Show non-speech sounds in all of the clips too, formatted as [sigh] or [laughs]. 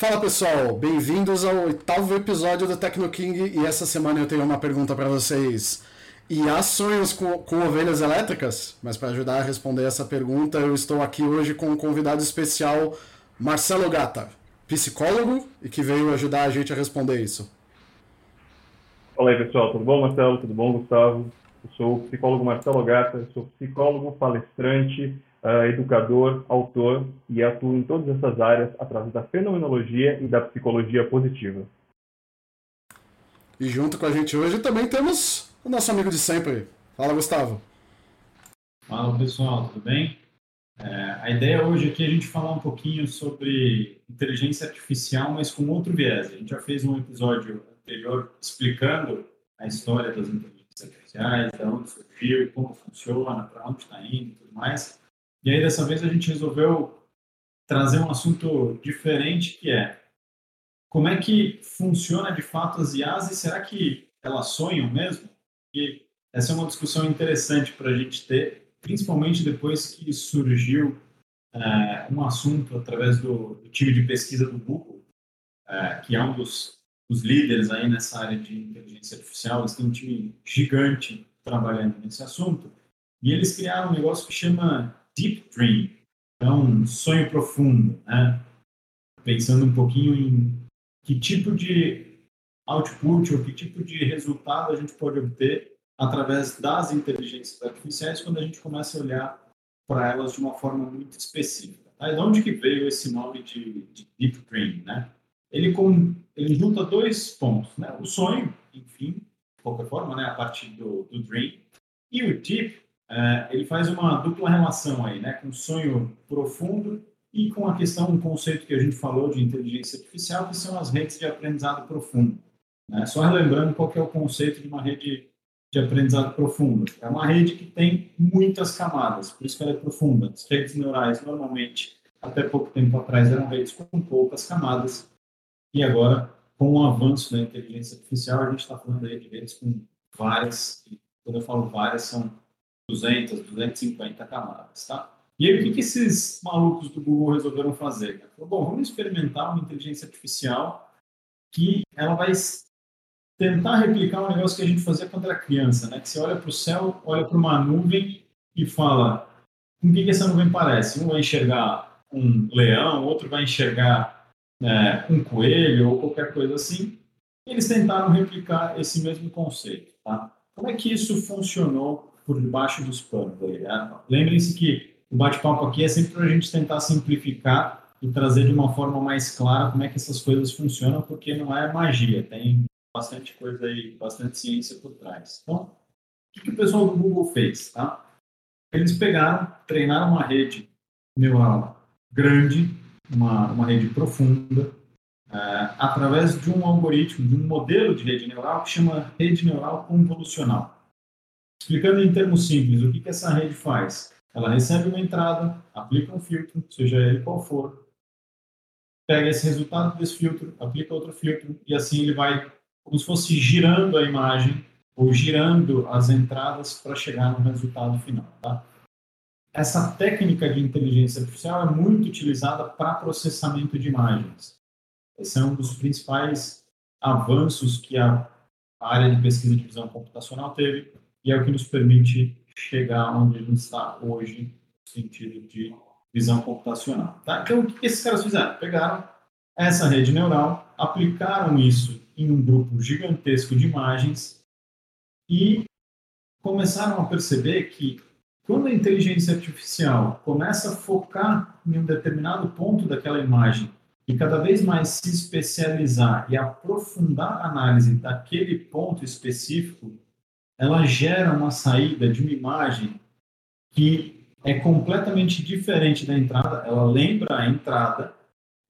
Fala pessoal, bem-vindos ao oitavo episódio do Tecno King e essa semana eu tenho uma pergunta para vocês. E há sonhos com, com ovelhas elétricas? Mas para ajudar a responder essa pergunta, eu estou aqui hoje com um convidado especial, Marcelo Gata, psicólogo e que veio ajudar a gente a responder isso. Olá pessoal, tudo bom Marcelo? Tudo bom Gustavo? Eu sou o psicólogo Marcelo Gata, sou psicólogo, palestrante, uh, educador, autor e atuo em todas essas áreas através da fenomenologia e da psicologia positiva. E junto com a gente hoje também temos o nosso amigo de sempre. Fala, Gustavo. Fala, pessoal, tudo bem? É, a ideia hoje aqui é a gente falar um pouquinho sobre inteligência artificial, mas com outro viés. A gente já fez um episódio anterior explicando a história das inteligências artificiais, de onde surgiu, como funciona, para onde está indo e tudo mais. E aí, dessa vez, a gente resolveu trazer um assunto diferente, que é como é que funciona de fato as IAs e será que elas sonham mesmo? E essa é uma discussão interessante para a gente ter, principalmente depois que surgiu é, um assunto através do, do, time de pesquisa do Google, é, que é um dos, dos, líderes aí nessa área de inteligência artificial. Eles têm um time gigante trabalhando nesse assunto. E eles criaram um negócio que chama deep dream, então sonho profundo, né? Pensando um pouquinho em que tipo de output ou que tipo de resultado a gente pode obter através das inteligências artificiais quando a gente começa a olhar para elas de uma forma muito específica. Tá? de onde que veio esse nome de, de Deep Dream, né? Ele, com, ele junta dois pontos, né? O sonho, enfim, de qualquer forma, né? A partir do, do Dream. E o Deep, é, ele faz uma dupla relação aí, né, com o sonho profundo e com a questão, um conceito que a gente falou de inteligência artificial, que são as redes de aprendizado profundo. Né? Só relembrando qual é o conceito de uma rede de aprendizado profundo. É uma rede que tem muitas camadas, por isso que ela é profunda. As redes neurais, normalmente, até pouco tempo atrás, eram redes com poucas camadas, e agora, com o avanço da inteligência artificial, a gente está falando aí de redes com várias, quando eu falo várias, são 200, 250 camadas, tá? E aí, o que, que esses malucos do Google resolveram fazer? Bom, vamos experimentar uma inteligência artificial que ela vai tentar replicar um negócio que a gente fazia quando era criança, né? Que você olha para o céu, olha para uma nuvem e fala com que, que essa nuvem parece? Um vai enxergar um leão, outro vai enxergar é, um coelho ou qualquer coisa assim. Eles tentaram replicar esse mesmo conceito, tá? Como é que isso funcionou por debaixo dos panos. Tá Lembrem-se que o bate-papo aqui é sempre para a gente tentar simplificar e trazer de uma forma mais clara como é que essas coisas funcionam, porque não é magia, tem bastante coisa aí, bastante ciência por trás. Então, o que, o pessoal do Google fez? Tá? Eles pegaram, treinaram uma rede neural grande, uma, uma rede profunda, é, através de um algoritmo, de um modelo de rede neural que chama rede neural convolucional. Explicando em termos simples, o que, que essa rede faz? Ela recebe uma entrada, aplica um filtro, seja ele qual for, pega esse resultado desse filtro, aplica outro filtro, e assim ele vai, como se fosse girando a imagem, ou girando as entradas para chegar no resultado final. Tá? Essa técnica de inteligência artificial é muito utilizada para processamento de imagens. Esse é um dos principais avanços que a área de pesquisa de visão computacional teve e é o que nos permite chegar onde a gente está hoje, no sentido de visão computacional. Tá? Então, o que esses caras fizeram? Pegaram essa rede neural, aplicaram isso em um grupo gigantesco de imagens e começaram a perceber que quando a inteligência artificial começa a focar em um determinado ponto daquela imagem e cada vez mais se especializar e aprofundar a análise daquele ponto específico, ela gera uma saída de uma imagem que é completamente diferente da entrada. Ela lembra a entrada,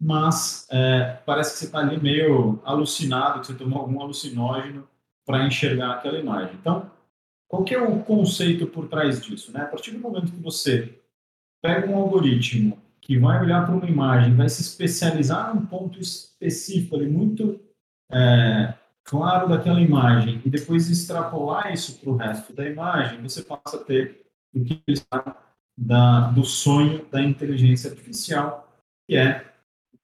mas é, parece que você está ali meio alucinado, que você tomou algum alucinógeno para enxergar aquela imagem. Então, qual que é o conceito por trás disso? Né? A partir do momento que você pega um algoritmo que vai olhar para uma imagem, vai se especializar num ponto específico, ali, muito é, claro daquela imagem e depois extrapolar isso para o resto da imagem, você passa a ter o que eles da, do sonho da inteligência artificial, que é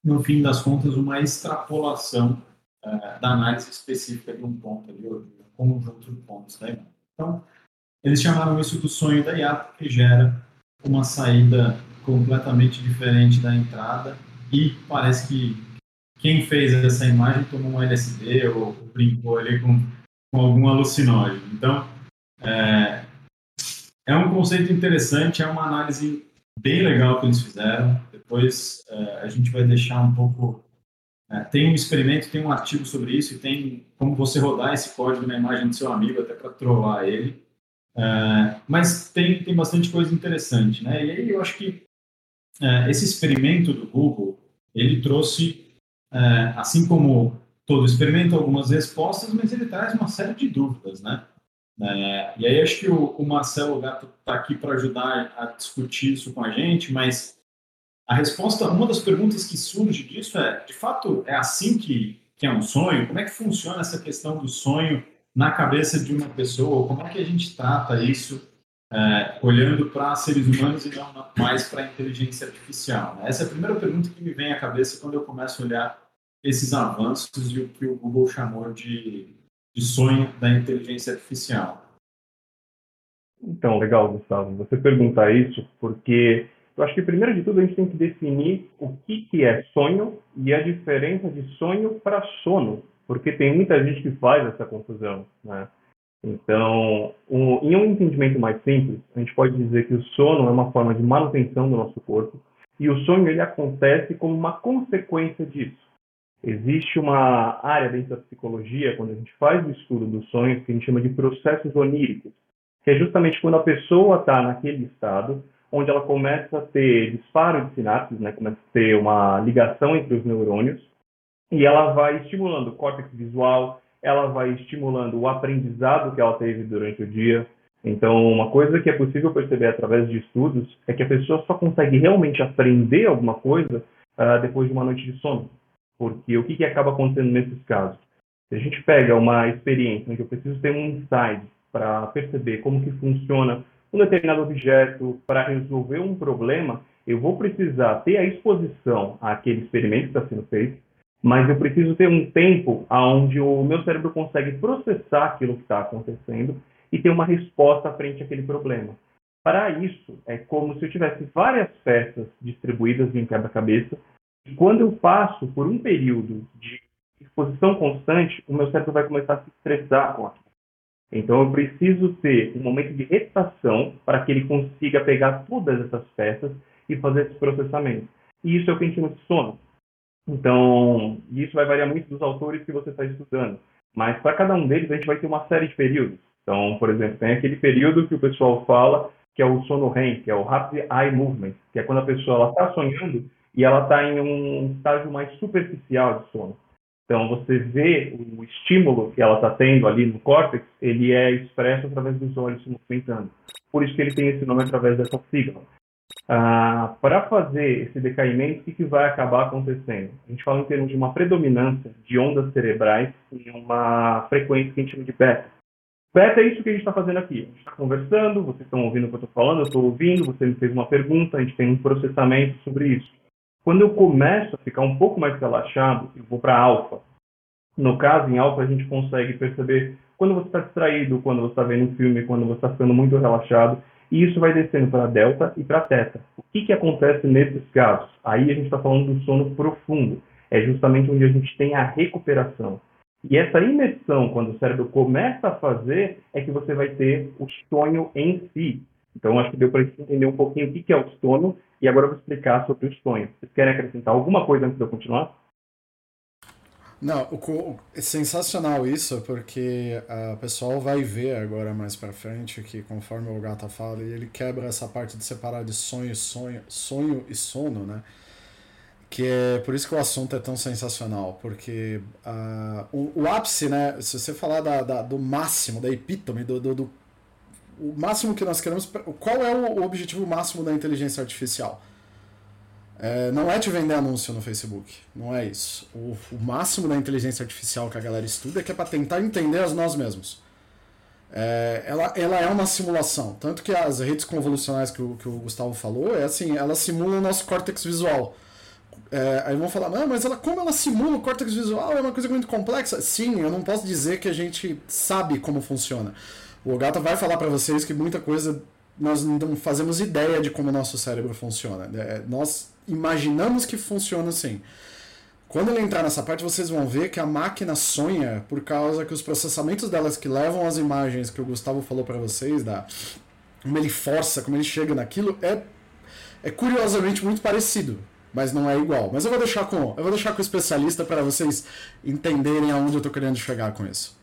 no fim das contas, uma extrapolação uh, da análise específica de um ponto de um conjunto de pontos da imagem. Então, eles chamaram isso do sonho da IA, que gera uma saída completamente diferente da entrada e parece que quem fez essa imagem tomou um LSD ou, brincou ali com, com algum alucinógeno. Então, é, é um conceito interessante, é uma análise bem legal que eles fizeram. Depois é, a gente vai deixar um pouco. É, tem um experimento, tem um artigo sobre isso e tem como você rodar esse código na imagem do seu amigo até para trollar ele. É, mas tem, tem bastante coisa interessante, né? E aí eu acho que é, esse experimento do Google, ele trouxe, é, assim como todo experimento, algumas respostas, mas ele traz uma série de dúvidas, né? É, e aí acho que o, o Marcelo Gato está aqui para ajudar a discutir isso com a gente, mas a resposta, uma das perguntas que surge disso é, de fato, é assim que, que é um sonho? Como é que funciona essa questão do sonho na cabeça de uma pessoa? Como é que a gente trata isso é, olhando para seres humanos e não mais para inteligência artificial? Né? Essa é a primeira pergunta que me vem à cabeça quando eu começo a olhar esses avanços e o que o Google chamou de, de sonho da inteligência artificial. Então, legal, Gustavo, você perguntar isso, porque eu acho que, primeiro de tudo, a gente tem que definir o que, que é sonho e a diferença de sonho para sono, porque tem muita gente que faz essa confusão, né? Então, um, em um entendimento mais simples, a gente pode dizer que o sono é uma forma de manutenção do nosso corpo e o sonho ele acontece como uma consequência disso. Existe uma área dentro da psicologia, quando a gente faz o estudo dos sonhos, que a gente chama de processos oníricos, que é justamente quando a pessoa está naquele estado onde ela começa a ter disparo de sinapses, né, começa a ter uma ligação entre os neurônios, e ela vai estimulando o córtex visual, ela vai estimulando o aprendizado que ela teve durante o dia. Então, uma coisa que é possível perceber através de estudos é que a pessoa só consegue realmente aprender alguma coisa uh, depois de uma noite de sono. Porque o que, que acaba acontecendo nesses casos? Se a gente pega uma experiência em que eu preciso ter um insight para perceber como que funciona um determinado objeto, para resolver um problema, eu vou precisar ter a exposição àquele experimento que está sendo feito, mas eu preciso ter um tempo onde o meu cérebro consegue processar aquilo que está acontecendo e ter uma resposta frente àquele problema. Para isso, é como se eu tivesse várias peças distribuídas em quebra-cabeça, e quando eu passo por um período de exposição constante, o meu cérebro vai começar a se estressar com aquilo. Então, eu preciso ter um momento de reputação para que ele consiga pegar todas essas peças e fazer esse processamento. E isso é o que a gente chama de sono. Então, isso vai variar muito dos autores que você está estudando. Mas para cada um deles, a gente vai ter uma série de períodos. Então, por exemplo, tem aquele período que o pessoal fala que é o sono REM, que é o Rapid Eye Movement, que é quando a pessoa está sonhando e ela está em um estágio mais superficial de sono. Então, você vê o estímulo que ela está tendo ali no córtex, ele é expresso através dos olhos se movimentando. Por isso que ele tem esse nome através dessa sigla. Ah, para fazer esse decaimento, o que, que vai acabar acontecendo? A gente fala em termos de uma predominância de ondas cerebrais em uma frequência que a gente chama de beta. Beta é isso que a gente está fazendo aqui. A gente está conversando, vocês estão ouvindo o que eu estou falando, eu estou ouvindo, você me fez uma pergunta, a gente tem um processamento sobre isso. Quando eu começo a ficar um pouco mais relaxado, eu vou para alfa. No caso, em alfa, a gente consegue perceber quando você está distraído, quando você está vendo um filme, quando você está ficando muito relaxado, e isso vai descendo para delta e para teta. O que, que acontece nesses casos? Aí a gente está falando do sono profundo. É justamente onde a gente tem a recuperação. E essa imersão, quando o cérebro começa a fazer, é que você vai ter o sonho em si. Então, acho que deu para entender um pouquinho o que, que é o sono e agora eu vou explicar sobre o sonho. Vocês querem acrescentar alguma coisa antes de eu continuar? Não, o, é sensacional isso, porque uh, o pessoal vai ver agora mais para frente que conforme o Gata fala, ele quebra essa parte de separar de sonho e sonho, sonho e sono, né? Que é por isso que o assunto é tão sensacional, porque uh, o, o, ápice, né? Se você falar da, da, do máximo, da epítome, do, do, do, o máximo que nós queremos, qual é o objetivo máximo da inteligência artificial? É, não é te vender anúncio no Facebook, não é isso. O, o, máximo da inteligência artificial que a galera estuda é que é para tentar entender as nós mesmos. É, ela, ela é uma simulação, tanto que as redes convolucionais que o, que o Gustavo falou, é assim, elas simulam o nosso córtex visual. É, aí vão falar, não, mas ela, como ela simula o córtex visual? É uma coisa muito complexa. Sim, eu não posso dizer que a gente sabe como funciona. O Ogata vai falar para vocês que muita coisa nós não fazemos ideia de como o nosso cérebro funciona. É, nós imaginamos que funciona assim. Quando ele entrar nessa parte, vocês vão ver que a máquina sonha por causa que os processamentos delas que levam as imagens que o Gustavo falou para vocês, da como ele força, como ele chega naquilo, é, é curiosamente muito parecido, mas não é igual. Mas eu vou deixar com, eu vou deixar com o especialista para vocês entenderem aonde eu estou querendo chegar com isso.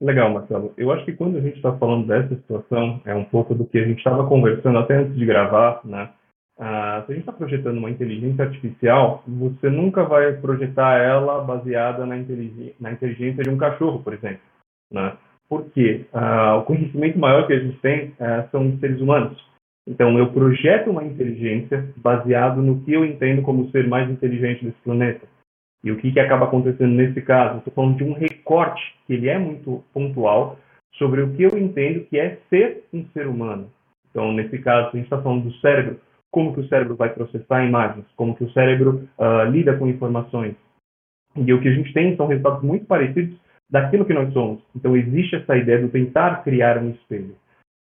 Legal, Marcelo. Eu acho que quando a gente está falando dessa situação, é um pouco do que a gente estava conversando até antes de gravar, né? Ah, se a gente está projetando uma inteligência artificial, você nunca vai projetar ela baseada na, inteligência, na inteligência de um cachorro, por exemplo. Né? Porque ah, o conhecimento maior que a gente tem ah, são os seres humanos. Então, eu projeto uma inteligência baseado no que eu entendo como o ser mais inteligente desse planeta. E o que, que acaba acontecendo nesse caso? Estou falando de um recorte, que ele é muito pontual, sobre o que eu entendo que é ser um ser humano. Então, nesse caso, a gente está falando do cérebro, como que o cérebro vai processar imagens, como que o cérebro uh, lida com informações. E o que a gente tem são resultados muito parecidos daquilo que nós somos. Então, existe essa ideia de tentar criar um espelho.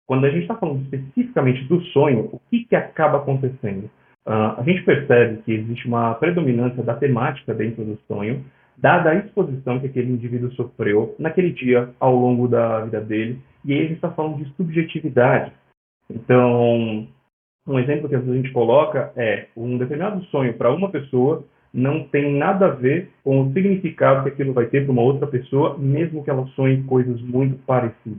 Quando a gente está falando especificamente do sonho, o que, que acaba acontecendo? Uh, a gente percebe que existe uma predominância da temática dentro do sonho, dada a exposição que aquele indivíduo sofreu naquele dia ao longo da vida dele, e aí a gente está falando de subjetividade. Então, um exemplo que a gente coloca é um determinado sonho para uma pessoa não tem nada a ver com o significado que aquilo vai ter para uma outra pessoa, mesmo que ela sonhe coisas muito parecidas.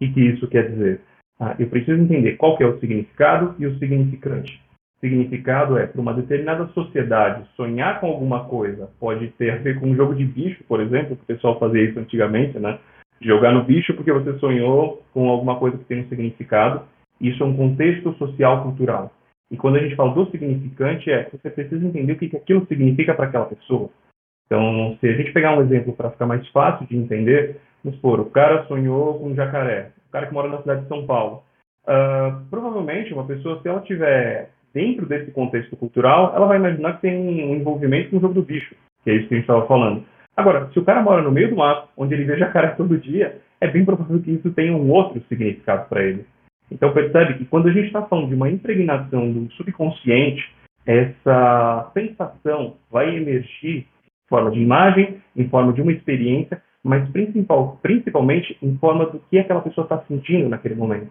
O que isso quer dizer? Ah, eu preciso entender qual é o significado e o significante significado é, para uma determinada sociedade, sonhar com alguma coisa pode ter a ver com um jogo de bicho, por exemplo, que o pessoal fazia isso antigamente, né? Jogar no bicho porque você sonhou com alguma coisa que tem um significado. Isso é um contexto social cultural. E quando a gente fala do significante, é você precisa entender o que aquilo significa para aquela pessoa. Então, se a gente pegar um exemplo para ficar mais fácil de entender, vamos supor, o cara sonhou com um jacaré, o cara que mora na cidade de São Paulo. Uh, provavelmente, uma pessoa, se ela tiver dentro desse contexto cultural, ela vai imaginar que tem um envolvimento com o jogo do bicho, que é isso que a gente estava falando. Agora, se o cara mora no meio do mato, onde ele vê jacaré todo dia, é bem provável que isso tenha um outro significado para ele. Então percebe que quando a gente está falando de uma impregnação do subconsciente, essa sensação vai emergir em forma de imagem, em forma de uma experiência, mas principal, principalmente em forma do que aquela pessoa está sentindo naquele momento.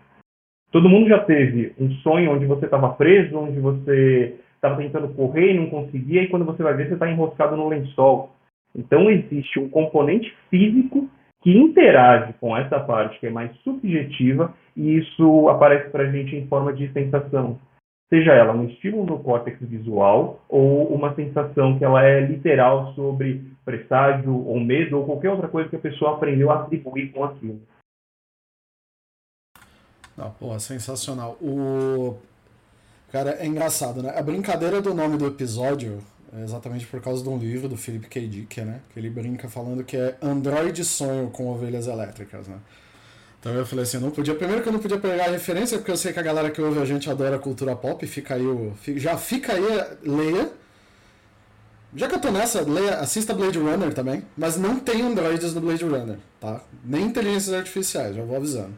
Todo mundo já teve um sonho onde você estava preso, onde você estava tentando correr e não conseguia, e quando você vai ver, você está enroscado no lençol. Então, existe um componente físico que interage com essa parte que é mais subjetiva, e isso aparece para a gente em forma de sensação. Seja ela um estímulo no córtex visual ou uma sensação que ela é literal sobre presságio ou medo ou qualquer outra coisa que a pessoa aprendeu a atribuir com aquilo. Não, porra, sensacional. O. Cara, é engraçado, né? A brincadeira do nome do episódio é exatamente por causa de um livro do Philip K. Dick, né? Que ele brinca falando que é Android sonho com ovelhas elétricas, né? Então eu falei assim, eu não podia. Primeiro que eu não podia pegar a referência, porque eu sei que a galera que ouve a gente adora cultura pop, fica aí o. Já fica aí, leia. Já que eu tô nessa, leia, assista Blade Runner também, mas não tem androides no Blade Runner, tá? Nem inteligências artificiais, já vou avisando.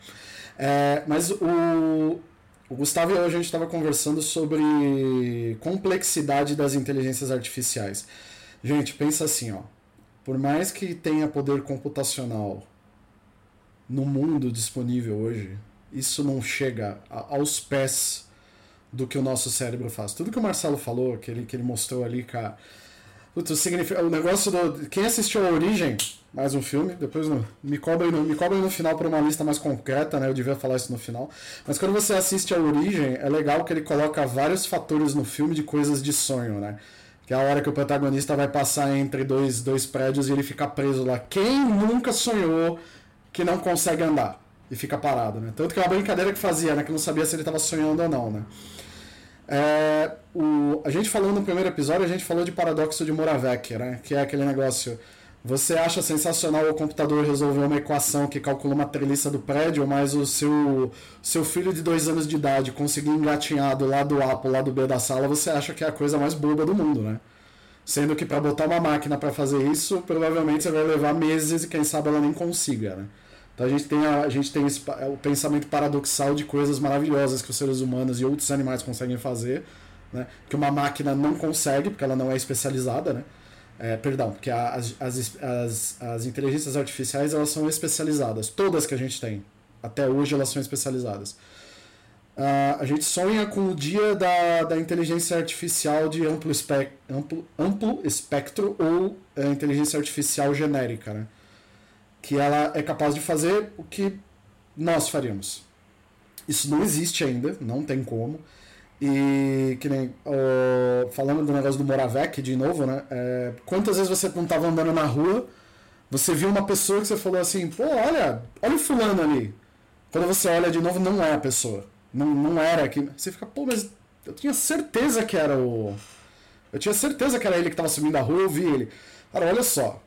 É, mas o, o Gustavo e eu, a gente estava conversando sobre complexidade das inteligências artificiais. Gente, pensa assim, ó. Por mais que tenha poder computacional no mundo disponível hoje, isso não chega aos pés do que o nosso cérebro faz. Tudo que o Marcelo falou, que ele, que ele mostrou ali, cara. Putz, significa, o negócio do. Quem assistiu a Origem mais um filme. Depois no, me cobrem no, me cobrem no final para uma lista mais concreta, né? Eu devia falar isso no final. Mas quando você assiste a Origem, é legal que ele coloca vários fatores no filme de coisas de sonho, né? Que é a hora que o protagonista vai passar entre dois, dois prédios e ele fica preso lá. Quem nunca sonhou que não consegue andar e fica parado, né? Tanto que é uma brincadeira que fazia, né? Que não sabia se ele estava sonhando ou não, né? É, o, a gente falou no primeiro episódio, a gente falou de paradoxo de Moravec, né? Que é aquele negócio Você acha sensacional o computador resolver uma equação que calcula uma treliça do prédio, mas o seu, seu filho de dois anos de idade conseguir engatinhar do lado A pro lado B da sala, você acha que é a coisa mais boba do mundo, né? Sendo que para botar uma máquina para fazer isso, provavelmente você vai levar meses e quem sabe ela nem consiga, né? Então a gente tem, a, a gente tem esse, é, o pensamento paradoxal de coisas maravilhosas que os seres humanos e outros animais conseguem fazer, né? que uma máquina não consegue, porque ela não é especializada, né? É, perdão, porque as, as, as, as inteligências artificiais elas são especializadas. Todas que a gente tem. Até hoje elas são especializadas. Uh, a gente sonha com o dia da, da inteligência artificial de amplo, espe amplo, amplo espectro ou é, inteligência artificial genérica, né? que ela é capaz de fazer o que nós faríamos. Isso não existe ainda, não tem como. E que nem uh, falando do negócio do Moravec de novo, né? É, quantas vezes você não estava andando na rua, você viu uma pessoa que você falou assim, pô, olha, olha o fulano ali. Quando você olha de novo, não é a pessoa. Não, não era que. Você fica, pô, mas eu tinha certeza que era o. Eu tinha certeza que era ele que estava subindo a rua, eu vi ele. Cara, olha só.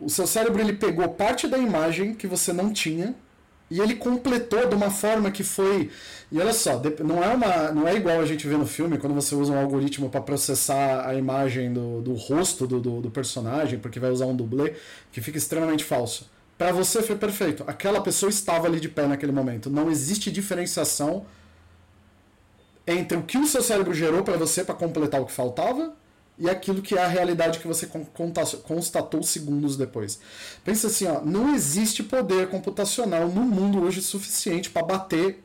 O seu cérebro ele pegou parte da imagem que você não tinha e ele completou de uma forma que foi. E olha só, não é, uma, não é igual a gente vê no filme, quando você usa um algoritmo para processar a imagem do, do rosto do, do, do, personagem, porque vai usar um dublê, que fica extremamente falso. Para você foi perfeito. Aquela pessoa estava ali de pé naquele momento. Não existe diferenciação entre o que o seu cérebro gerou para você para completar o que faltava e aquilo que é a realidade que você constatou segundos depois. Pensa assim, ó, não existe poder computacional no mundo hoje suficiente para bater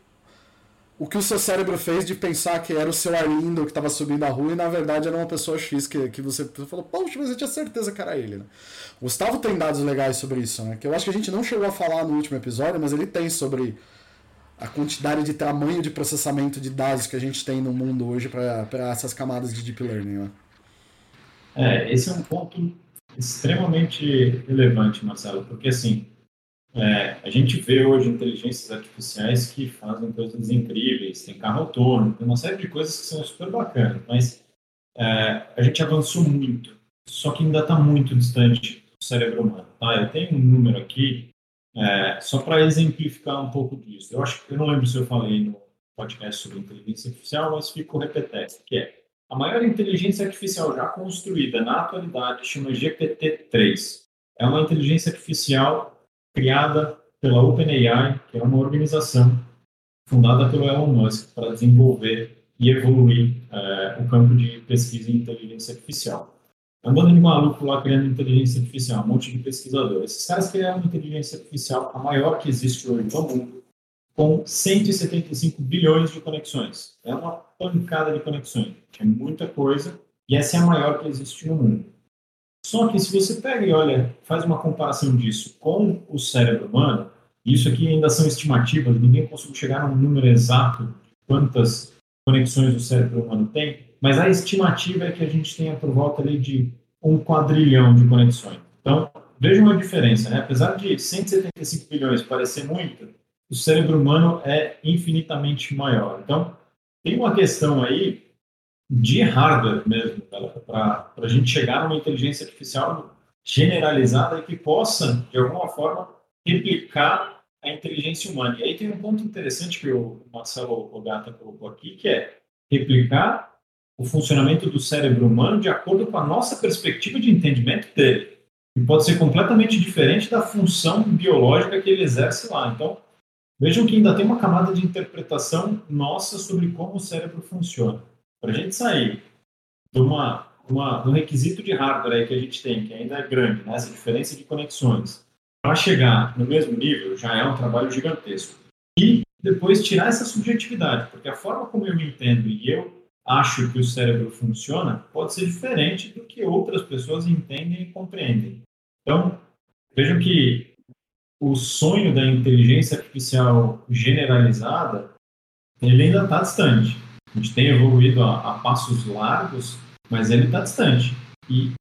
o que o seu cérebro fez de pensar que era o seu Arlindo que estava subindo a rua e na verdade era uma pessoa X que, que você falou, poxa, mas eu tinha certeza que era ele. Né? Gustavo tem dados legais sobre isso, né? que eu acho que a gente não chegou a falar no último episódio, mas ele tem sobre a quantidade de tamanho de processamento de dados que a gente tem no mundo hoje para essas camadas de deep learning. Né? É, esse é um ponto extremamente relevante, Marcelo, porque assim, é, a gente vê hoje inteligências artificiais que fazem coisas incríveis, tem carro autônomo, tem uma série de coisas que são super bacanas, mas é, a gente avançou muito, só que ainda está muito distante do cérebro humano. Tá? Eu tenho um número aqui, é, só para exemplificar um pouco disso. Eu acho que eu não lembro se eu falei no podcast sobre inteligência artificial, mas fico repetendo, que é a maior inteligência artificial já construída na atualidade chama GPT-3. É uma inteligência artificial criada pela OpenAI, que é uma organização fundada pelo Elon Musk para desenvolver e evoluir é, o campo de pesquisa em inteligência artificial. É um bando de maluco lá criando inteligência artificial, um monte de pesquisadores. Esses caras criaram uma inteligência artificial a maior que existe hoje no mundo, com 175 bilhões de conexões. É uma pancada de conexões. É muita coisa e essa é a maior que existe no mundo. Só que se você pega e olha, faz uma comparação disso com o cérebro humano, isso aqui ainda são estimativas, ninguém conseguiu chegar num número exato de quantas conexões o cérebro humano tem, mas a estimativa é que a gente tenha por volta ali de um quadrilhão de conexões. Então, vejam a diferença, né? Apesar de 175 bilhões parecer muito, o cérebro humano é infinitamente maior. Então, tem uma questão aí de hardware mesmo, para a gente chegar numa inteligência artificial generalizada e que possa, de alguma forma, replicar a inteligência humana. E aí tem um ponto interessante que o Marcelo Ogata colocou aqui, que é replicar o funcionamento do cérebro humano de acordo com a nossa perspectiva de entendimento dele. E pode ser completamente diferente da função biológica que ele exerce lá. Então, Vejam que ainda tem uma camada de interpretação nossa sobre como o cérebro funciona. Para a gente sair de uma, uma, um requisito de hardware que a gente tem, que ainda é grande, né? essa diferença de conexões, para chegar no mesmo nível já é um trabalho gigantesco. E depois tirar essa subjetividade, porque a forma como eu entendo e eu acho que o cérebro funciona pode ser diferente do que outras pessoas entendem e compreendem. Então, vejam que o sonho da inteligência artificial generalizada ele ainda está distante. A gente tem evoluído a, a passos largos, mas ele está distante. E,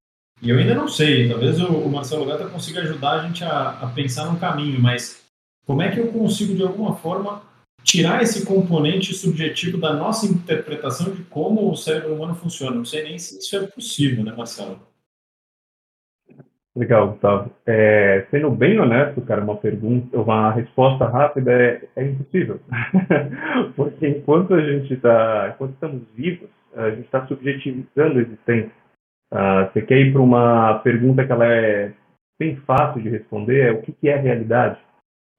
e, eu ainda não sei, talvez o, o Marcelo Gata consiga ajudar a gente a, a pensar no caminho, mas como é que eu consigo, de alguma forma, tirar esse componente subjetivo da nossa interpretação de como o cérebro humano funciona? Não sei nem se isso é possível, né, Marcelo? Legal, Gustavo. É, sendo bem honesto, cara, uma pergunta, uma resposta rápida é, é impossível. [laughs] Porque enquanto a gente está, enquanto estamos vivos, a gente está subjetivizando a existência. Uh, você quer ir para uma pergunta que ela é bem fácil de responder, é o que, que é realidade?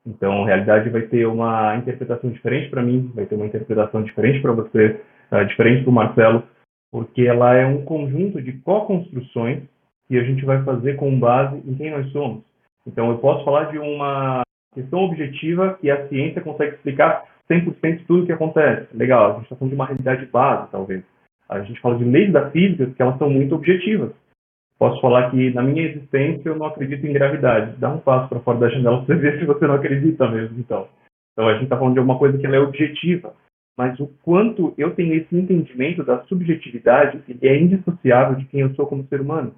Então, a realidade vai ter uma interpretação diferente para mim, vai ter uma interpretação diferente para você, uh, diferente para o Marcelo, porque ela é um conjunto de co-construções que a gente vai fazer com base em quem nós somos. Então, eu posso falar de uma questão objetiva que a ciência consegue explicar 100% de tudo o que acontece. Legal, a gente está falando de uma realidade base, talvez. A gente fala de leis da física que elas são muito objetivas. Posso falar que na minha existência eu não acredito em gravidade. Dá um passo para fora da janela para você ver [laughs] se você não acredita mesmo, então. Então a gente está falando de alguma coisa que ela é objetiva. Mas o quanto eu tenho esse entendimento da subjetividade, ele é indissociável de quem eu sou como ser humano.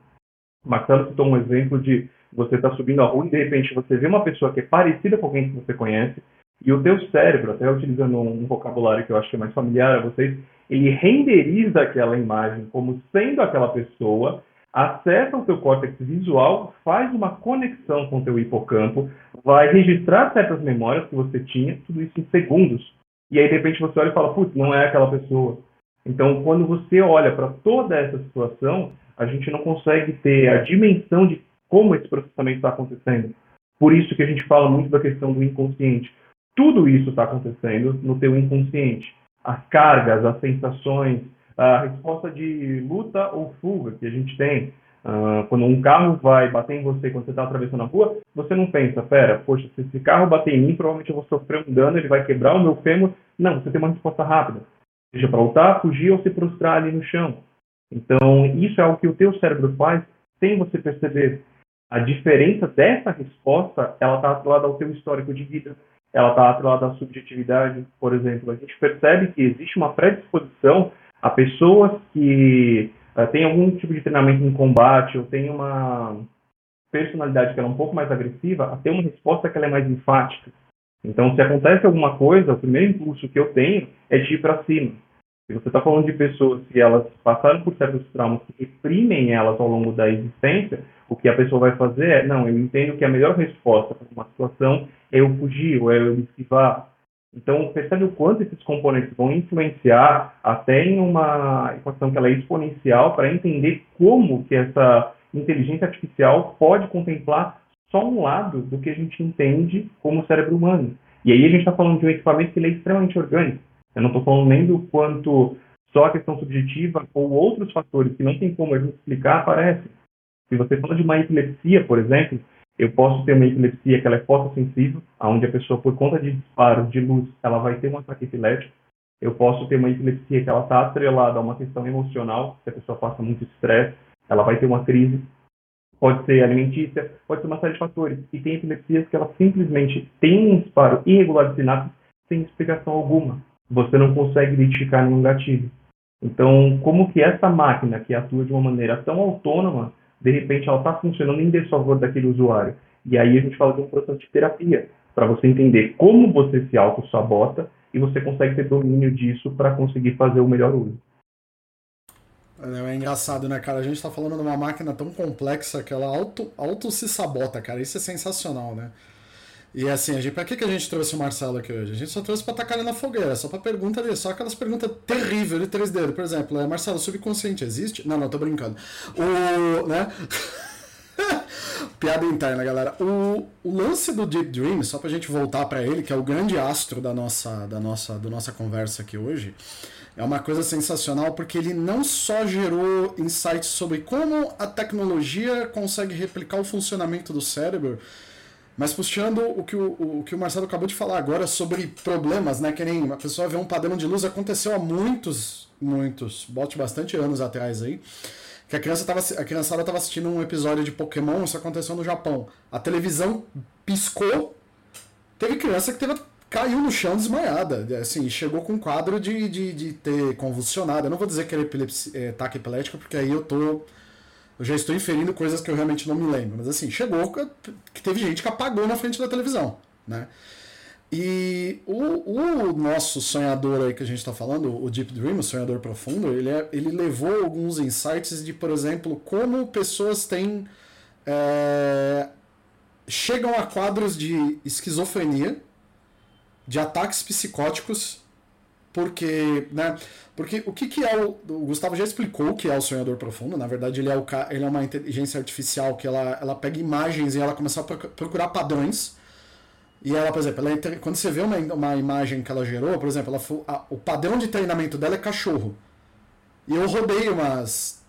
Marcelo citou um exemplo de você estar tá subindo a rua e de repente você vê uma pessoa que é parecida com alguém que você conhece e o teu cérebro, até utilizando um vocabulário que eu acho que é mais familiar a vocês, ele renderiza aquela imagem como sendo aquela pessoa, acessa o teu córtex visual, faz uma conexão com o teu hipocampo, vai registrar certas memórias que você tinha, tudo isso em segundos. E aí, de repente, você olha e fala, putz, não é aquela pessoa. Então, quando você olha para toda essa situação, a gente não consegue ter a dimensão de como esse processamento está acontecendo. Por isso que a gente fala muito da questão do inconsciente. Tudo isso está acontecendo no teu inconsciente. As cargas, as sensações, a resposta de luta ou fuga que a gente tem. Uh, quando um carro vai bater em você quando você está atravessando a rua, você não pensa, pera, poxa, se esse carro bater em mim, provavelmente eu vou sofrer um dano, ele vai quebrar o meu fêmur. Não, você tem uma resposta rápida. Seja para lutar, fugir ou se prostrar ali no chão. Então, isso é o que o teu cérebro faz sem você perceber. A diferença dessa resposta, ela está atrelada ao teu histórico de vida, ela está atrelada à subjetividade, por exemplo. A gente percebe que existe uma predisposição a pessoas que uh, têm algum tipo de treinamento em combate ou têm uma personalidade que é um pouco mais agressiva, a ter uma resposta que é mais enfática. Então, se acontece alguma coisa, o primeiro impulso que eu tenho é de ir para cima. Se você está falando de pessoas que elas passaram por certos traumas que reprimem elas ao longo da existência, o que a pessoa vai fazer é, não, eu entendo que a melhor resposta para uma situação é eu fugir ou é eu me esquivar. Então, percebe o quanto esses componentes vão influenciar até em uma equação que ela é exponencial para entender como que essa inteligência artificial pode contemplar só um lado do que a gente entende como cérebro humano. E aí a gente está falando de um equipamento que é extremamente orgânico. Eu não estou falando nem do quanto só a questão subjetiva ou outros fatores que não tem como a gente explicar aparecem. Se você fala de uma epilepsia, por exemplo, eu posso ter uma epilepsia que ela é fotossensível, onde a pessoa, por conta de disparo de luz, ela vai ter um ataque epilético. Eu posso ter uma epilepsia que ela está atrelada a uma questão emocional, se a pessoa passa muito estresse, ela vai ter uma crise. Pode ser alimentícia, pode ser uma série de fatores. E tem epilepsias que ela simplesmente tem um disparo irregular de sinapses sem explicação alguma você não consegue identificar nenhum gatilho. Então, como que essa máquina que atua de uma maneira tão autônoma, de repente ela está funcionando em desfavor daquele usuário? E aí a gente fala de um processo de terapia, para você entender como você se auto-sabota e você consegue ter domínio disso para conseguir fazer o melhor uso. É, engraçado, né, cara? A gente está falando de uma máquina tão complexa que ela auto, auto se sabota, cara. Isso é sensacional, né? E assim, a gente, pra que, que a gente trouxe o Marcelo aqui hoje? A gente só trouxe pra tacar ele na fogueira, só pra pergunta dele, só aquelas perguntas terríveis de três dedos. Por exemplo, é, Marcelo, subconsciente existe? Não, não, tô brincando. O. né? [laughs] Piada interna, galera. O, o lance do Deep Dream, só pra gente voltar para ele, que é o grande astro da nossa, da nossa, da nossa conversa aqui hoje, é uma coisa sensacional porque ele não só gerou insights sobre como a tecnologia consegue replicar o funcionamento do cérebro, mas puxando o que o, o, que o Marcelo acabou de falar agora sobre problemas, né? Que nem a pessoa vê um padrão de luz, aconteceu há muitos, muitos, bote bastante anos atrás aí. Que a, criança tava, a criançada estava assistindo um episódio de Pokémon, isso aconteceu no Japão. A televisão piscou, teve criança que teve, caiu no chão desmaiada. Assim, chegou com um quadro de, de, de ter convulsionado. Eu não vou dizer que era epilepsia, é, ataque epilético, porque aí eu tô eu já estou inferindo coisas que eu realmente não me lembro. Mas assim, chegou que teve gente que apagou na frente da televisão, né? E o, o nosso sonhador aí que a gente está falando, o Deep Dream, o sonhador profundo, ele, é, ele levou alguns insights de, por exemplo, como pessoas têm é, chegam a quadros de esquizofrenia, de ataques psicóticos, porque, né, porque o que, que é o, o Gustavo já explicou o que é o sonhador profundo, na verdade ele é, o, ele é uma inteligência artificial que ela, ela pega imagens e ela começa a procurar padrões, e ela, por exemplo, ela, quando você vê uma, uma imagem que ela gerou, por exemplo, ela, a, o padrão de treinamento dela é cachorro, e eu rodei umas...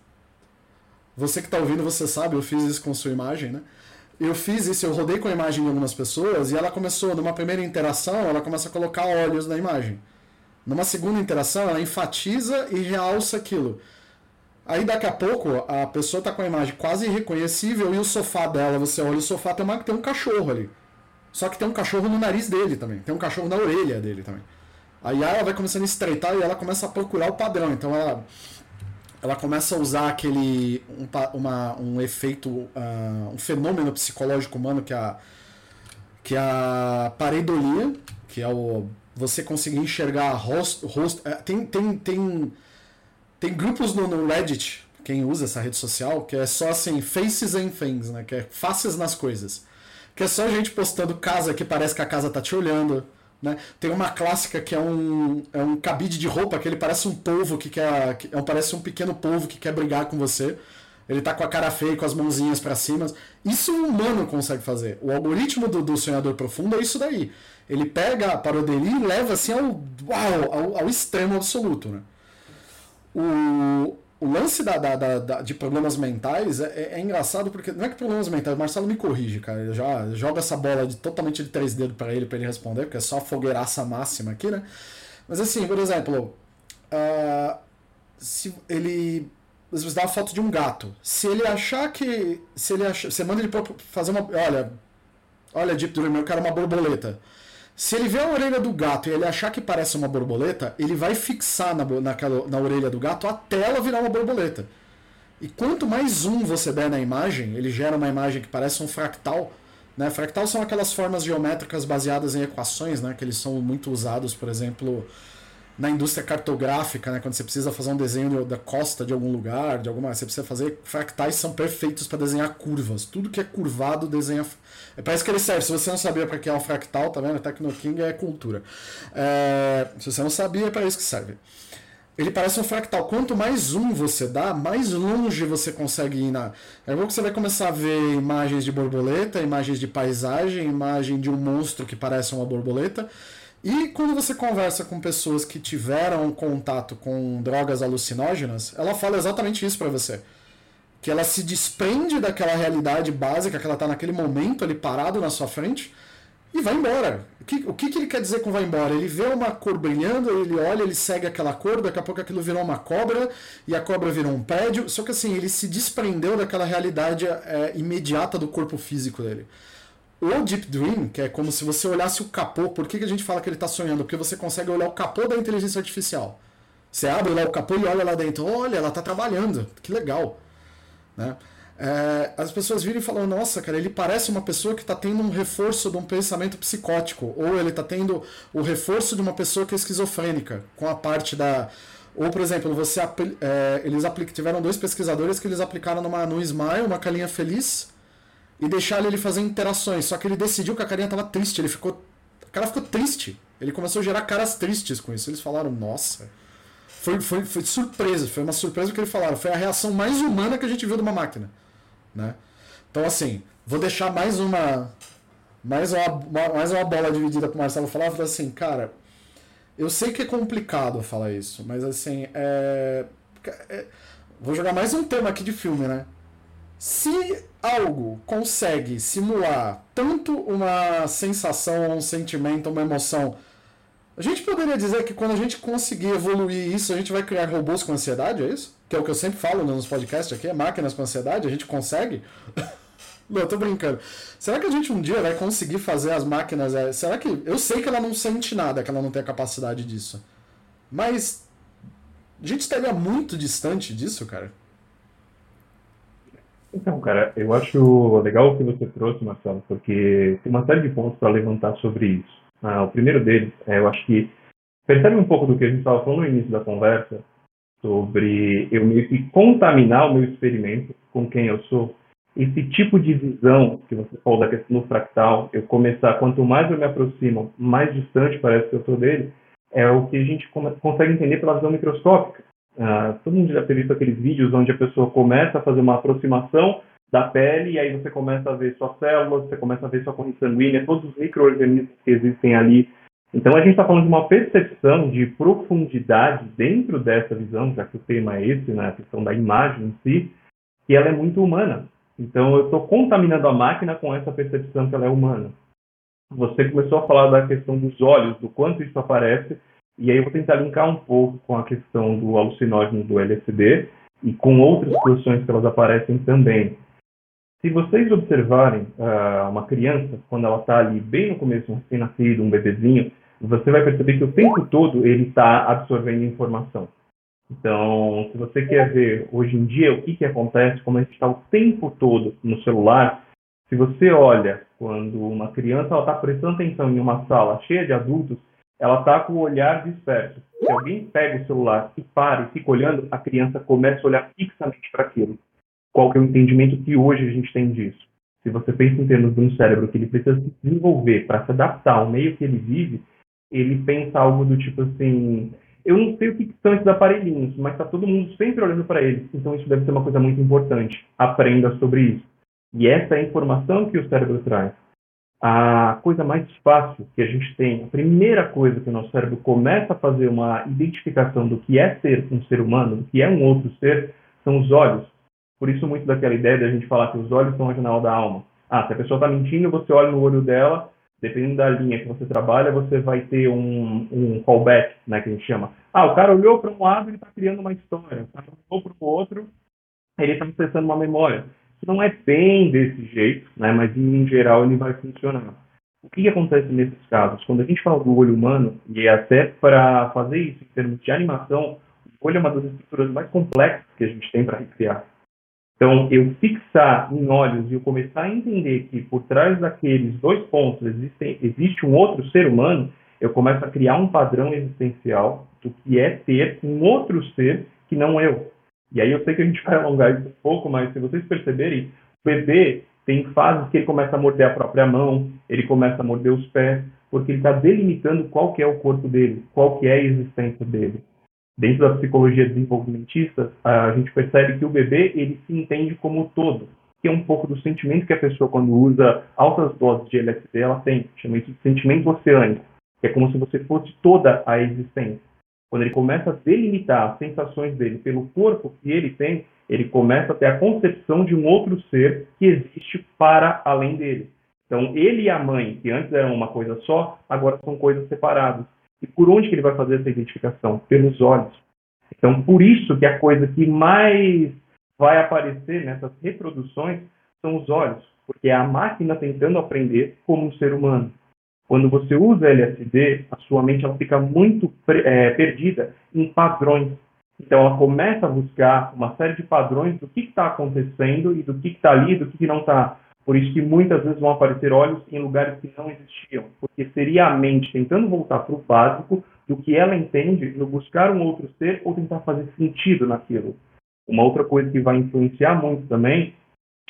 Você que está ouvindo, você sabe, eu fiz isso com sua imagem, né? eu fiz isso, eu rodei com a imagem de algumas pessoas e ela começou, numa primeira interação, ela começa a colocar olhos na imagem. Numa segunda interação, ela enfatiza e realça aquilo. Aí daqui a pouco a pessoa está com a imagem quase irreconhecível e o sofá dela, você olha o sofá, tem, uma, tem um cachorro ali. Só que tem um cachorro no nariz dele também, tem um cachorro na orelha dele também. Aí ela vai começando a estreitar e ela começa a procurar o padrão. Então ela ela começa a usar aquele um, uma, um efeito, uh, um fenômeno psicológico humano que é a, que é a pareidolia, que é o você conseguir enxergar rosto, rosto é, tem, tem, tem, tem grupos no, no Reddit, quem usa essa rede social, que é só assim, faces and things, né? Que é faces nas coisas. Que é só gente postando casa que parece que a casa tá te olhando né? Tem uma clássica que é um, é um cabide de roupa que ele parece um polvo que quer. Que, é, parece um pequeno polvo que quer brigar com você. Ele tá com a cara feia, com as mãozinhas para cima. Isso um humano consegue fazer. O algoritmo do, do sonhador profundo é isso daí. Ele pega a parodelia e leva assim ao, uau, ao, ao extremo absoluto. Né? O, o lance da, da, da, da, de problemas mentais é, é, é, engraçado porque não é que problemas mentais, o Marcelo me corrige, cara. Eu já joga essa bola de totalmente de três dedos para ele para ele responder, porque é só fogueiraça máxima aqui, né? Mas assim, por exemplo, uh, se ele você dá uma foto de um gato. Se ele achar que se ele achar, você manda ele fazer uma, olha, olha Deep Dream, eu quero uma borboleta. Se ele vê a orelha do gato e ele achar que parece uma borboleta, ele vai fixar na, naquela, na orelha do gato até ela virar uma borboleta. E quanto mais zoom você der na imagem, ele gera uma imagem que parece um fractal. Né? Fractal são aquelas formas geométricas baseadas em equações, né? que eles são muito usados, por exemplo, na indústria cartográfica, né, quando você precisa fazer um desenho da costa de algum lugar, de alguma, você precisa fazer fractais são perfeitos para desenhar curvas. Tudo que é curvado desenha. É para isso que ele serve. Se você não sabia para que é um fractal, tá vendo? Tecnoking é cultura. É... Se você não sabia, é para isso que serve. Ele parece um fractal. Quanto mais zoom você dá, mais longe você consegue ir na. É bom que você vai começar a ver imagens de borboleta, imagens de paisagem, imagem de um monstro que parece uma borboleta. E quando você conversa com pessoas que tiveram contato com drogas alucinógenas, ela fala exatamente isso para você. Que ela se desprende daquela realidade básica que ela está naquele momento ali parado na sua frente e vai embora. O que, o que, que ele quer dizer com vai embora? Ele vê uma cor brilhando, ele olha, ele segue aquela cor, daqui a pouco aquilo virou uma cobra e a cobra virou um prédio. Só que assim, ele se desprendeu daquela realidade é, imediata do corpo físico dele. O Deep Dream, que é como se você olhasse o capô, por que, que a gente fala que ele está sonhando? Porque você consegue olhar o capô da inteligência artificial. Você abre lá o capô e olha lá dentro, olha, ela está trabalhando, que legal. Né? É, as pessoas viram e falam, nossa, cara, ele parece uma pessoa que está tendo um reforço de um pensamento psicótico, ou ele está tendo o reforço de uma pessoa que é esquizofrênica, com a parte da. Ou, por exemplo, você é, eles tiveram dois pesquisadores que eles aplicaram numa, no Smile, uma calinha feliz, e deixar ele fazer interações. Só que ele decidiu que a carinha tava triste, ele ficou. O cara ficou triste. Ele começou a gerar caras tristes com isso. Eles falaram, nossa. Foi, foi, foi surpresa, foi uma surpresa que eles falaram. Foi a reação mais humana que a gente viu de uma máquina. Né? Então, assim, vou deixar mais uma. Mais uma, mais uma bola dividida pro Marcelo falar. Falei assim, cara, eu sei que é complicado falar isso, mas assim, é, é, vou jogar mais um tema aqui de filme, né? Se algo consegue simular tanto uma sensação, um sentimento, uma emoção, a gente poderia dizer que quando a gente conseguir evoluir isso, a gente vai criar robôs com ansiedade, é isso? Que é o que eu sempre falo nos podcasts aqui, é máquinas com ansiedade, a gente consegue? [laughs] Não, tô brincando. Será que a gente um dia vai conseguir fazer as máquinas? É... Será que. Eu sei que ela não sente nada, que ela não tem a capacidade disso. Mas. A gente estaria muito distante disso, cara. Então, cara, eu acho legal o que você trouxe, Marcelo, porque tem uma série de pontos para levantar sobre isso. Ah, o primeiro deles, é, eu acho que percebe um pouco do que a gente estava falando no início da conversa, sobre eu meio que contaminar o meu experimento com quem eu sou. esse tipo de visão que você falou da questão do fractal, eu começar, quanto mais eu me aproximo, mais distante parece que eu estou dele, é o que a gente consegue entender pela visão microscópica. Uh, todo mundo já teve visto aqueles vídeos onde a pessoa começa a fazer uma aproximação da pele e aí você começa a ver suas células, você começa a ver sua corrente sanguínea, todos os micro-organismos que existem ali. Então a gente está falando de uma percepção de profundidade dentro dessa visão, já que o tema é esse, né, a questão da imagem em si, que ela é muito humana. Então eu estou contaminando a máquina com essa percepção que ela é humana. Você começou a falar da questão dos olhos, do quanto isso aparece, e aí eu vou tentar linkar um pouco com a questão do alucinógeno do LSD e com outras posições que elas aparecem também. Se vocês observarem uh, uma criança, quando ela está ali bem no começo, um recém-nascido, um bebezinho, você vai perceber que o tempo todo ele está absorvendo informação. Então, se você quer ver hoje em dia o que, que acontece, como a gente está o tempo todo no celular, se você olha quando uma criança está prestando atenção em uma sala cheia de adultos, ela está com o olhar disperso. Se alguém pega o celular e para e fica olhando, a criança começa a olhar fixamente para aquilo. Qual que é o entendimento que hoje a gente tem disso? Se você pensa em termos de um cérebro que ele precisa se desenvolver para se adaptar ao meio que ele vive, ele pensa algo do tipo assim: eu não sei o que são esses aparelhinhos, mas está todo mundo sempre olhando para eles. Então isso deve ser uma coisa muito importante. Aprenda sobre isso. E essa é a informação que o cérebro traz a coisa mais fácil que a gente tem, a primeira coisa que o nosso cérebro começa a fazer uma identificação do que é ser um ser humano, do que é um outro ser, são os olhos. Por isso, muito daquela ideia de a gente falar que os olhos são a janela da alma. Ah, se a pessoa está mentindo, você olha no olho dela, dependendo da linha que você trabalha, você vai ter um, um callback, né, que a gente chama. Ah, o cara olhou para um lado, ele está criando uma história. O cara olhou para o outro, ele está acessando uma memória não é bem desse jeito, né, mas em geral ele vai funcionar. O que, que acontece nesses casos? Quando a gente fala do olho humano, e é até para fazer isso em termos de animação, o olho é uma das estruturas mais complexas que a gente tem para recriar. Então, eu fixar em olhos e eu começar a entender que por trás daqueles dois pontos existe um outro ser humano, eu começo a criar um padrão existencial do que é ter um outro ser que não eu. E aí eu sei que a gente vai alongar isso um pouco, mas se vocês perceberem, o bebê tem fases que ele começa a morder a própria mão, ele começa a morder os pés, porque ele está delimitando qual que é o corpo dele, qual que é a existência dele. Dentro da psicologia desenvolvimentista, a gente percebe que o bebê ele se entende como todo, que é um pouco do sentimento que a pessoa quando usa altas doses de LSD ela tem, chama isso de sentimento oceânico, que é como se você fosse toda a existência. Quando ele começa a delimitar as sensações dele pelo corpo que ele tem, ele começa a ter a concepção de um outro ser que existe para além dele. Então, ele e a mãe, que antes eram uma coisa só, agora são coisas separadas. E por onde que ele vai fazer essa identificação? Pelos olhos. Então, por isso que a coisa que mais vai aparecer nessas reproduções são os olhos, porque é a máquina tentando aprender como um ser humano. Quando você usa LSD, a sua mente ela fica muito é, perdida em padrões. Então, ela começa a buscar uma série de padrões do que está acontecendo e do que está ali do que não está. Por isso que muitas vezes vão aparecer olhos em lugares que não existiam, porque seria a mente tentando voltar para o básico do que ela entende no buscar um outro ser ou tentar fazer sentido naquilo. Uma outra coisa que vai influenciar muito também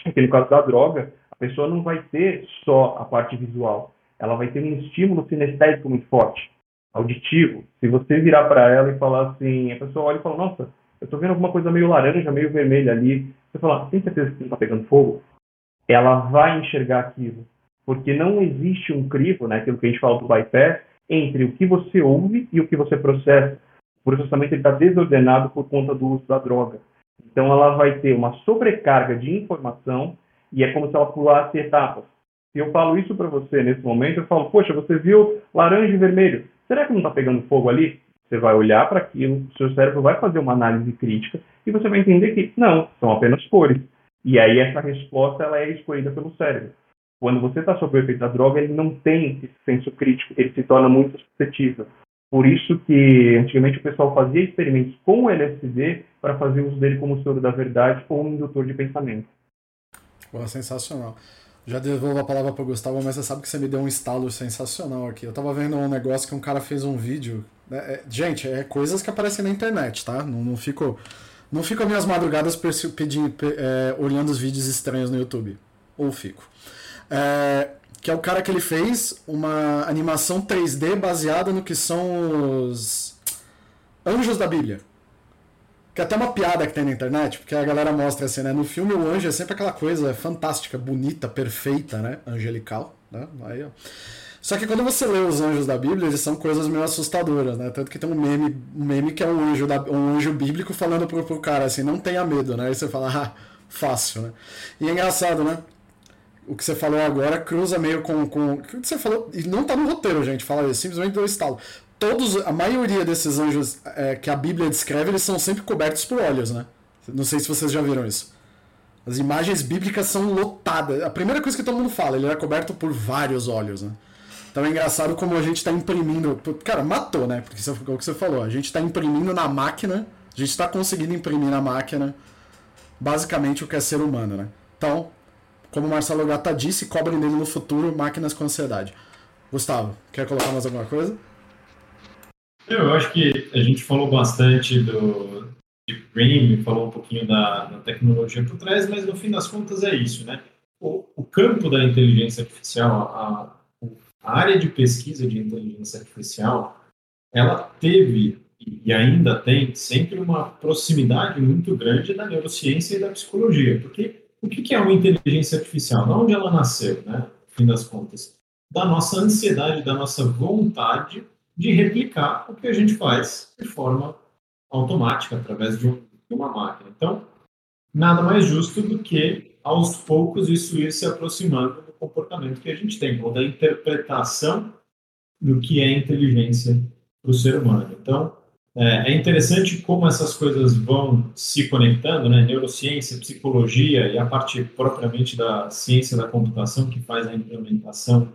é que no caso da droga, a pessoa não vai ter só a parte visual, ela vai ter um estímulo sinestésico muito forte, auditivo. Se você virar para ela e falar assim, a pessoa olha e fala, nossa, eu estou vendo alguma coisa meio laranja, meio vermelha ali. Você fala, tem certeza que está pegando fogo? Ela vai enxergar aquilo. Porque não existe um crivo, né, aquilo que a gente fala do bypass, entre o que você ouve e o que você processa. O processamento está desordenado por conta do uso da droga. Então ela vai ter uma sobrecarga de informação e é como se ela pulasse etapas. Se eu falo isso para você nesse momento, eu falo, poxa, você viu laranja e vermelho. Será que não está pegando fogo ali? Você vai olhar para aquilo, seu cérebro vai fazer uma análise crítica e você vai entender que não, são apenas cores. E aí essa resposta ela é escolhida pelo cérebro. Quando você está sob o efeito da droga, ele não tem esse senso crítico, ele se torna muito suscetível. Por isso que antigamente o pessoal fazia experimentos com o LSD para fazer uso dele como soro da verdade ou um indutor de pensamento. Boa, sensacional. Já devolvo a palavra para Gustavo, mas você sabe que você me deu um estalo sensacional aqui. Eu tava vendo um negócio que um cara fez um vídeo. Né? É, gente, é coisas que aparecem na internet, tá? Não, não fico Não fico as minhas madrugadas pedindo, é, olhando os vídeos estranhos no YouTube. Ou fico. É, que é o cara que ele fez uma animação 3D baseada no que são os anjos da Bíblia. Que é até uma piada que tem na internet, porque a galera mostra assim, né? No filme o anjo é sempre aquela coisa fantástica, bonita, perfeita, né? Angelical, né? Aí, ó. Só que quando você lê os anjos da Bíblia, eles são coisas meio assustadoras, né? Tanto que tem um meme, um meme que é um anjo, da, um anjo bíblico falando pro, pro cara assim, não tenha medo, né? Aí você fala, ah, fácil, né? E é engraçado, né? O que você falou agora cruza meio com, com. O que você falou. E não tá no roteiro, gente, fala isso, simplesmente do estalo. Todos, a maioria desses anjos é, que a Bíblia descreve, eles são sempre cobertos por olhos, né? Não sei se vocês já viram isso. As imagens bíblicas são lotadas. A primeira coisa que todo mundo fala, ele era coberto por vários olhos, né? Então é engraçado como a gente está imprimindo. Cara, matou, né? Porque isso é o que você falou. A gente está imprimindo na máquina, a gente está conseguindo imprimir na máquina basicamente o que é ser humano, né? Então, como o Marcelo Gata disse, cobrem dele no futuro máquinas com ansiedade. Gustavo, quer colocar mais alguma coisa? Eu acho que a gente falou bastante do Deep falou um pouquinho da, da, tecnologia por trás, mas no fim das contas é isso, né? O, o campo da inteligência artificial, a, a área de pesquisa de inteligência artificial, ela teve e ainda tem sempre uma proximidade muito grande da neurociência e da psicologia, porque o que é uma inteligência artificial? De onde ela nasceu, né? No fim das contas, da nossa ansiedade, da nossa vontade de replicar o que a gente faz de forma automática através de, um, de uma máquina. Então, nada mais justo do que aos poucos isso ir se aproximando comportamento que a gente tem, ou da interpretação do que é inteligência para o ser humano. Então, é, é interessante como essas coisas vão se conectando, né? Neurociência, psicologia e a parte propriamente da ciência da computação que faz a implementação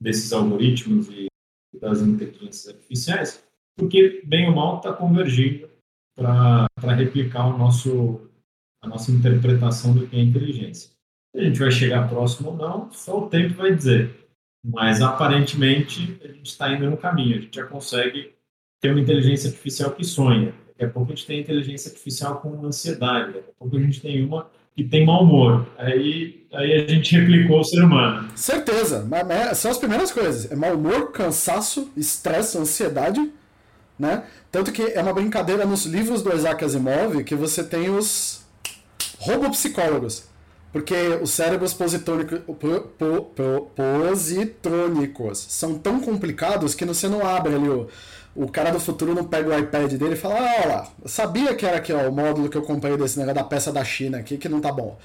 desses algoritmos e das inteligências artificiais, porque bem ou mal está convergindo para replicar o nosso a nossa interpretação do que é inteligência. A gente vai chegar próximo ou não, só o tempo vai dizer. Mas aparentemente a gente está indo no caminho. A gente já consegue ter uma inteligência artificial que sonha. Daqui a pouco a gente tem inteligência artificial com ansiedade. Daqui a pouco a gente tem uma que tem mau humor. Aí, aí a gente replicou o ser humano. Certeza. Mas são as primeiras coisas. É mau humor, cansaço, estresse, ansiedade. Né? Tanto que é uma brincadeira nos livros do Isaac Asimov que você tem os robopsicólogos. Porque os cérebros positrônicos, positrônicos são tão complicados que você não abre ali o, o cara do futuro não pega o iPad dele e fala: Ah, olha lá, sabia que era aqui ó, o módulo que eu comprei desse negócio da peça da China aqui que não tá bom.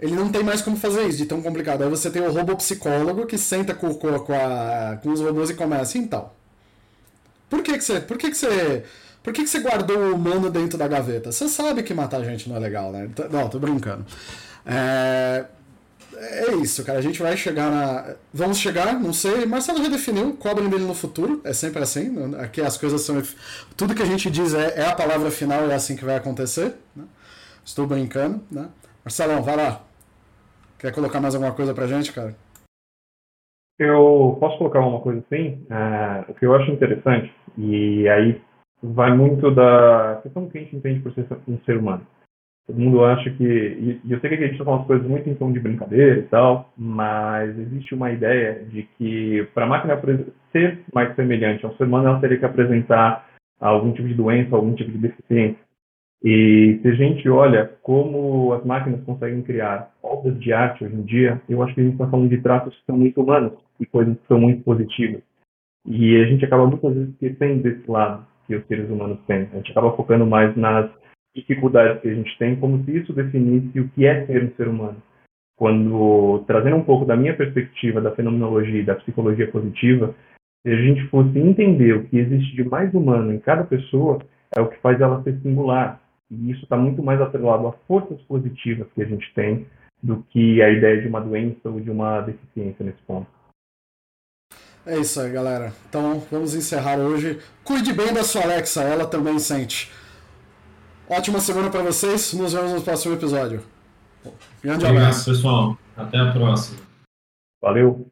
Ele não tem mais como fazer isso, de tão complicado. Aí você tem o robô psicólogo que senta com, com, com, a, com os robôs e começa. Então, por que, que você. Por que, que você. Por que, que você guardou o humano dentro da gaveta? Você sabe que matar gente não é legal, né? Não, tô brincando. É, é isso, cara. A gente vai chegar na. Vamos chegar, não sei. Marcelo já definiu, cobrem dele no futuro. É sempre assim. Aqui as coisas são. Tudo que a gente diz é, é a palavra final, é assim que vai acontecer. Né? Estou brincando, né? Marcelão, vai lá. Quer colocar mais alguma coisa pra gente, cara? Eu posso colocar uma coisa assim? O que eu acho interessante, e aí vai muito da questão que a gente entende por ser um ser humano. Todo mundo acha que. E, eu sei que a gente está falando coisas muito em tom de brincadeira e tal, mas existe uma ideia de que para a máquina ser mais semelhante ao ser humano, ela teria que apresentar algum tipo de doença, algum tipo de deficiência. E se a gente olha como as máquinas conseguem criar obras de arte hoje em dia, eu acho que a gente está falando de tratos que são muito humanos e coisas que são muito positivas. E a gente acaba muitas vezes esquecendo desse lado que os seres humanos têm. A gente acaba focando mais nas dificuldades que a gente tem, como se isso definisse o que é ser um ser humano. Quando, trazendo um pouco da minha perspectiva da fenomenologia e da psicologia positiva, se a gente fosse entender o que existe de mais humano em cada pessoa, é o que faz ela ser singular. E isso está muito mais atrelado a forças positivas que a gente tem do que a ideia de uma doença ou de uma deficiência nesse ponto. É isso aí, galera. Então vamos encerrar hoje. Cuide bem da sua Alexa, ela também sente. Ótima semana para vocês. Nos vemos no próximo episódio. Grande Obrigado, abraço. pessoal. Até a próxima. Valeu.